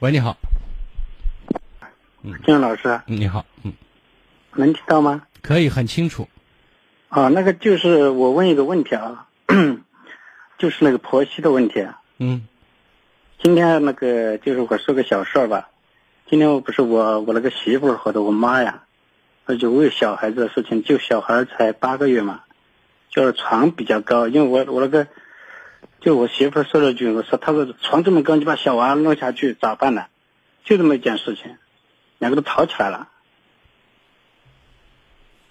喂，你好，金老师，嗯你好，嗯，能听到吗？可以很清楚。啊，那个就是我问一个问题啊，就是那个婆媳的问题。啊。嗯今天那个就是我说个小事儿吧，今天我不是我我那个媳妇儿和的我妈呀，那就为小孩子的事情，就小孩才八个月嘛，就是床比较高，因为我我那个，就我媳妇儿说了句，我说她说床这么高，你把小娃弄下去咋办呢？就这么一件事情，两个都吵起来了。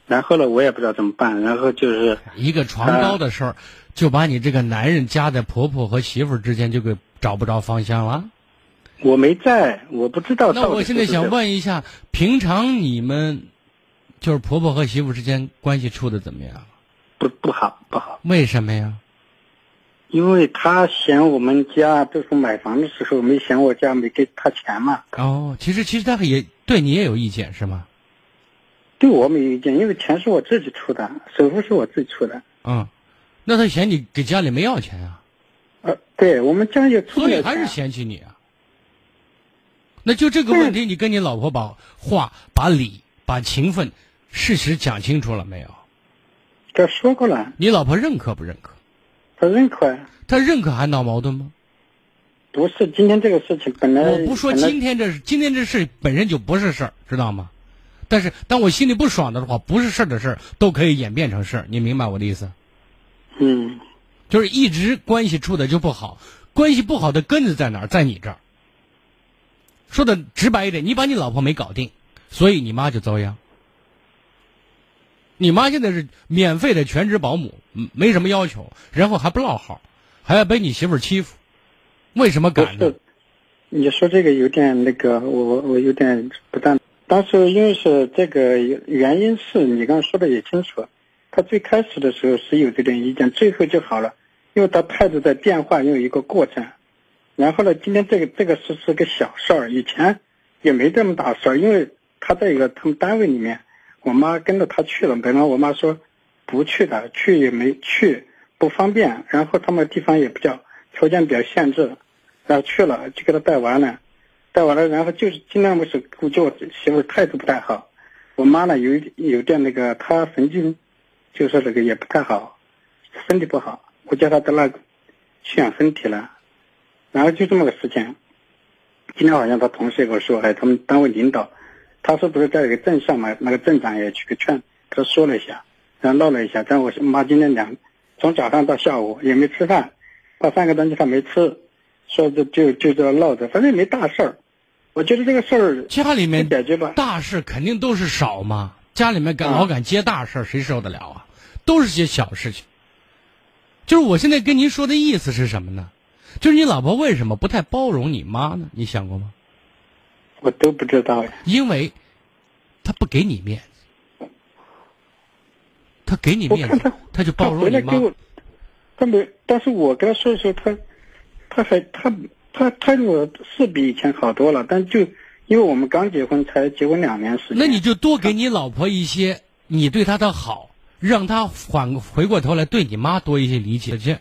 然后呢，我也不知道怎么办，然后就是一个床高的事儿，就把你这个男人夹在婆婆和媳妇之间，就给找不着方向了。我没在，我不知道那我现在想问一下，平常你们就是婆婆和媳妇之间关系处的怎么样？不不好不好。为什么呀？因为他嫌我们家就是买房的时候没嫌我家没给他钱嘛，哦，其实其实他也对你也有意见是吗？对我没意见，因为钱是我自己出的，首付是我自己出的。嗯，那他嫌你给家里没要钱啊，呃，对我们家也出所以还是。嫌弃你啊。那就这个问题，你跟你老婆把话、把理、把情分、事实讲清楚了没有？这说过了，你老婆认可不认可？他认可呀。他认可还闹矛盾吗？不是今天这个事情本来我不说今天这是今天这事本身就不是事儿，知道吗？但是当我心里不爽的话，不是事儿的事儿都可以演变成事儿，你明白我的意思？嗯，就是一直关系处的就不好，关系不好的根子在哪儿？在你这儿。说的直白一点，你把你老婆没搞定，所以你妈就遭殃。你妈现在是免费的全职保姆，没什么要求，然后还不落好，还要被你媳妇欺负，为什么敢呢？，你说这个有点那个，我我我有点不当。当时因为是这个原因是你刚刚说的也清楚，他最开始的时候是有这点意见，最后就好了，因为他态度在变化，有一个过程。然后呢，今天这个这个是是个小事儿，以前也没这么大事儿，因为他在一个他们单位里面，我妈跟着他去了，本来我妈说不去的，去也没去，不方便，然后他们地方也比较条件比较限制，然后去了就给他带完了，带完了，然后就是尽量不是就我媳妇态度不太好，我妈呢有有点那个，她神经就是这个也不太好，身体不好，我叫她到那个去养身体了。然后就这么个事情。今天好像他同事也跟我说，还有他们单位领导，他说不是在一个镇上嘛，那个镇长也去给劝，他说了一下，然后闹了一下。但我妈今天两从早上到下午也没吃饭，把三个东西他没吃，说就就就这闹着，反正也没大事儿。我觉得这个事儿家里面解决吧。大事肯定都是少嘛，家里面敢老敢接大事儿，谁受得了啊？都是些小事情。就是我现在跟您说的意思是什么呢？就是你老婆为什么不太包容你妈呢？你想过吗？我都不知道呀。因为他不给你面子，他给你面子他，就包他容你妈他没，但是我跟他说的时候，他他还他他态度是比以前好多了，但就因为我们刚结婚，才结婚两年时间，那你就多给你老婆一些你对她的好，让她缓回过头来对你妈多一些理解。